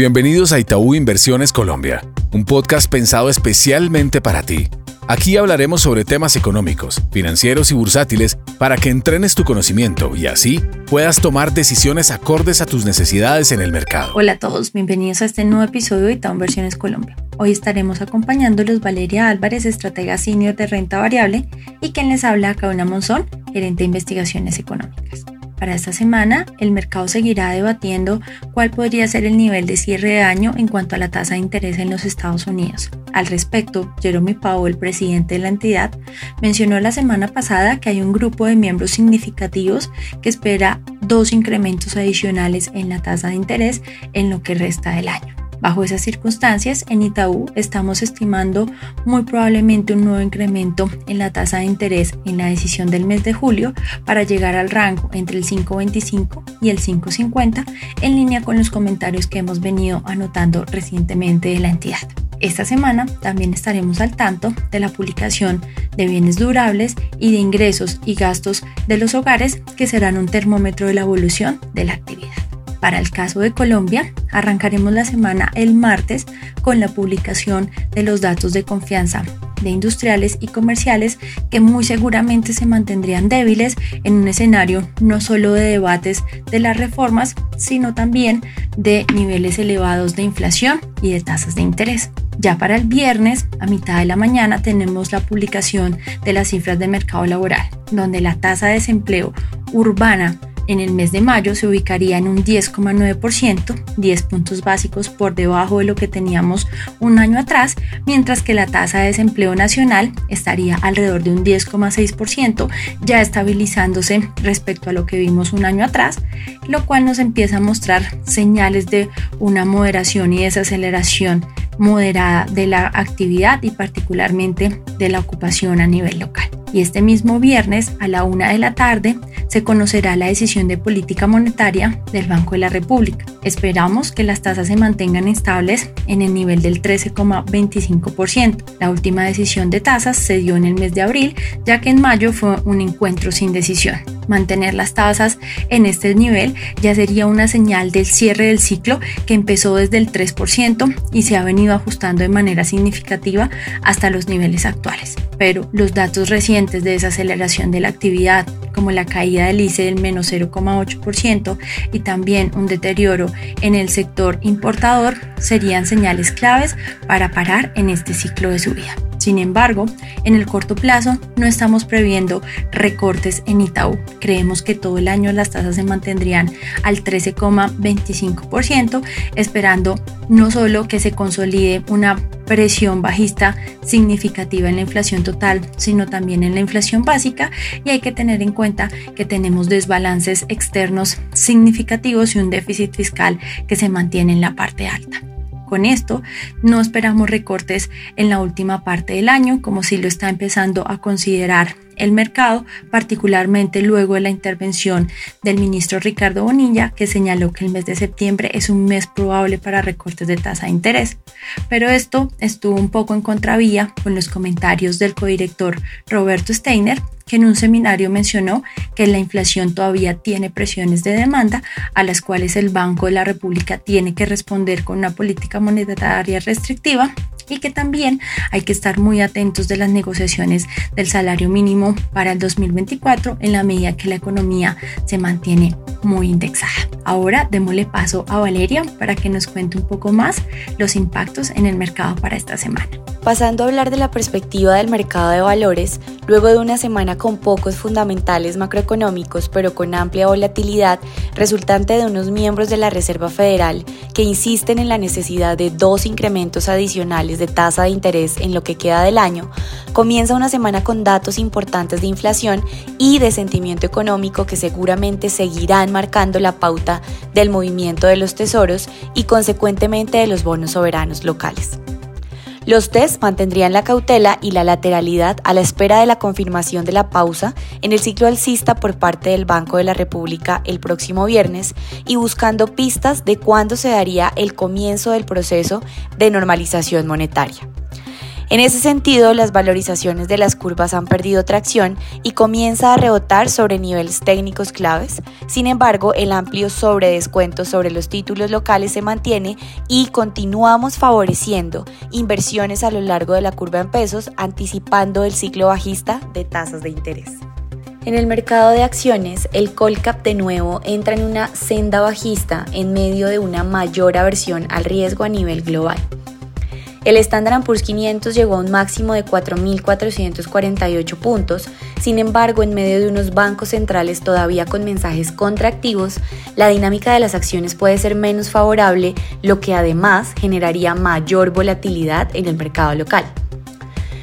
Bienvenidos a Itaú Inversiones Colombia, un podcast pensado especialmente para ti. Aquí hablaremos sobre temas económicos, financieros y bursátiles para que entrenes tu conocimiento y así puedas tomar decisiones acordes a tus necesidades en el mercado. Hola a todos, bienvenidos a este nuevo episodio de Itaú Inversiones Colombia. Hoy estaremos acompañándolos Valeria Álvarez, estratega senior de renta variable, y quien les habla, Cauna Monzón, gerente de investigaciones económicas. Para esta semana, el mercado seguirá debatiendo cuál podría ser el nivel de cierre de año en cuanto a la tasa de interés en los Estados Unidos. Al respecto, Jeremy Powell, presidente de la entidad, mencionó la semana pasada que hay un grupo de miembros significativos que espera dos incrementos adicionales en la tasa de interés en lo que resta del año. Bajo esas circunstancias, en Itaú estamos estimando muy probablemente un nuevo incremento en la tasa de interés en la decisión del mes de julio para llegar al rango entre el 5.25 y el 5.50 en línea con los comentarios que hemos venido anotando recientemente de la entidad. Esta semana también estaremos al tanto de la publicación de bienes durables y de ingresos y gastos de los hogares que serán un termómetro de la evolución de la actividad. Para el caso de Colombia, arrancaremos la semana el martes con la publicación de los datos de confianza de industriales y comerciales que muy seguramente se mantendrían débiles en un escenario no solo de debates de las reformas, sino también de niveles elevados de inflación y de tasas de interés. Ya para el viernes, a mitad de la mañana, tenemos la publicación de las cifras de mercado laboral, donde la tasa de desempleo urbana en el mes de mayo se ubicaría en un 10,9%, 10 puntos básicos por debajo de lo que teníamos un año atrás, mientras que la tasa de desempleo nacional estaría alrededor de un 10,6%, ya estabilizándose respecto a lo que vimos un año atrás, lo cual nos empieza a mostrar señales de una moderación y desaceleración moderada de la actividad y particularmente de la ocupación a nivel local. Y este mismo viernes a la una de la tarde se conocerá la decisión de política monetaria del Banco de la República. Esperamos que las tasas se mantengan estables en el nivel del 13,25%. La última decisión de tasas se dio en el mes de abril, ya que en mayo fue un encuentro sin decisión. Mantener las tasas en este nivel ya sería una señal del cierre del ciclo que empezó desde el 3% y se ha venido ajustando de manera significativa hasta los niveles actuales. Pero los datos recientes de desaceleración de la actividad, como la caída del ICE del menos 0,8% y también un deterioro en el sector importador, serían señales claves para parar en este ciclo de subida. Sin embargo, en el corto plazo no estamos previendo recortes en Itaú. Creemos que todo el año las tasas se mantendrían al 13,25%, esperando no solo que se consolide una presión bajista significativa en la inflación total, sino también en la inflación básica y hay que tener en cuenta que tenemos desbalances externos significativos y un déficit fiscal que se mantiene en la parte alta. Con esto, no esperamos recortes en la última parte del año, como si lo está empezando a considerar el mercado, particularmente luego de la intervención del ministro Ricardo Bonilla, que señaló que el mes de septiembre es un mes probable para recortes de tasa de interés. Pero esto estuvo un poco en contravía con los comentarios del codirector Roberto Steiner, que en un seminario mencionó que la inflación todavía tiene presiones de demanda a las cuales el Banco de la República tiene que responder con una política monetaria restrictiva y que también hay que estar muy atentos de las negociaciones del salario mínimo para el 2024 en la medida que la economía se mantiene muy indexada. Ahora démosle paso a Valeria para que nos cuente un poco más los impactos en el mercado para esta semana. Pasando a hablar de la perspectiva del mercado de valores, luego de una semana con pocos fundamentales macroeconómicos pero con amplia volatilidad resultante de unos miembros de la Reserva Federal que insisten en la necesidad de dos incrementos adicionales de tasa de interés en lo que queda del año, comienza una semana con datos importantes de inflación y de sentimiento económico que seguramente seguirán marcando la pauta del movimiento de los tesoros y consecuentemente de los bonos soberanos locales. Los test mantendrían la cautela y la lateralidad a la espera de la confirmación de la pausa en el ciclo alcista por parte del Banco de la República el próximo viernes y buscando pistas de cuándo se daría el comienzo del proceso de normalización monetaria. En ese sentido, las valorizaciones de las curvas han perdido tracción y comienza a rebotar sobre niveles técnicos claves. Sin embargo, el amplio sobredescuento sobre los títulos locales se mantiene y continuamos favoreciendo inversiones a lo largo de la curva en pesos, anticipando el ciclo bajista de tasas de interés. En el mercado de acciones, el Colcap de nuevo entra en una senda bajista en medio de una mayor aversión al riesgo a nivel global. El Standard Poor's 500 llegó a un máximo de 4.448 puntos, sin embargo, en medio de unos bancos centrales todavía con mensajes contractivos, la dinámica de las acciones puede ser menos favorable, lo que además generaría mayor volatilidad en el mercado local.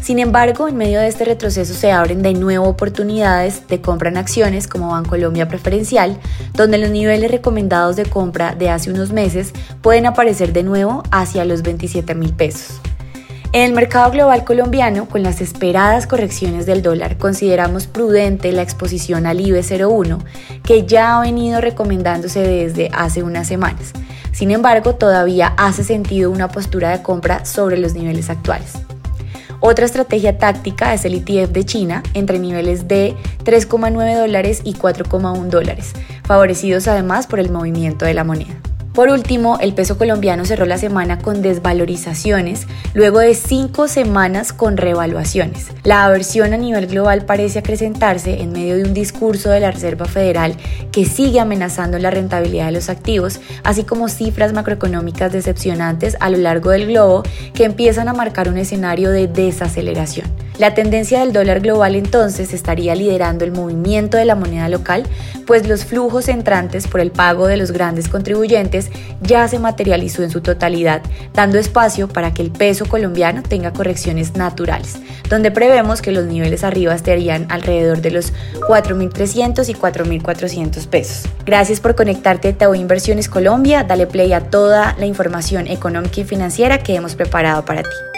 Sin embargo, en medio de este retroceso se abren de nuevo oportunidades de compra en acciones como Bancolombia Preferencial, donde los niveles recomendados de compra de hace unos meses pueden aparecer de nuevo hacia los 27 mil pesos. En el mercado global colombiano, con las esperadas correcciones del dólar, consideramos prudente la exposición al IBE 01, que ya ha venido recomendándose desde hace unas semanas. Sin embargo, todavía hace sentido una postura de compra sobre los niveles actuales. Otra estrategia táctica es el ETF de China entre niveles de 3,9 dólares y 4,1 dólares, favorecidos además por el movimiento de la moneda. Por último, el peso colombiano cerró la semana con desvalorizaciones luego de cinco semanas con revaluaciones. La aversión a nivel global parece acrecentarse en medio de un discurso de la Reserva Federal que sigue amenazando la rentabilidad de los activos, así como cifras macroeconómicas decepcionantes a lo largo del globo que empiezan a marcar un escenario de desaceleración. La tendencia del dólar global entonces estaría liderando el movimiento de la moneda local, pues los flujos entrantes por el pago de los grandes contribuyentes ya se materializó en su totalidad, dando espacio para que el peso colombiano tenga correcciones naturales, donde prevemos que los niveles arriba estarían alrededor de los 4.300 y 4.400 pesos. Gracias por conectarte a Tao Inversiones Colombia, dale play a toda la información económica y financiera que hemos preparado para ti.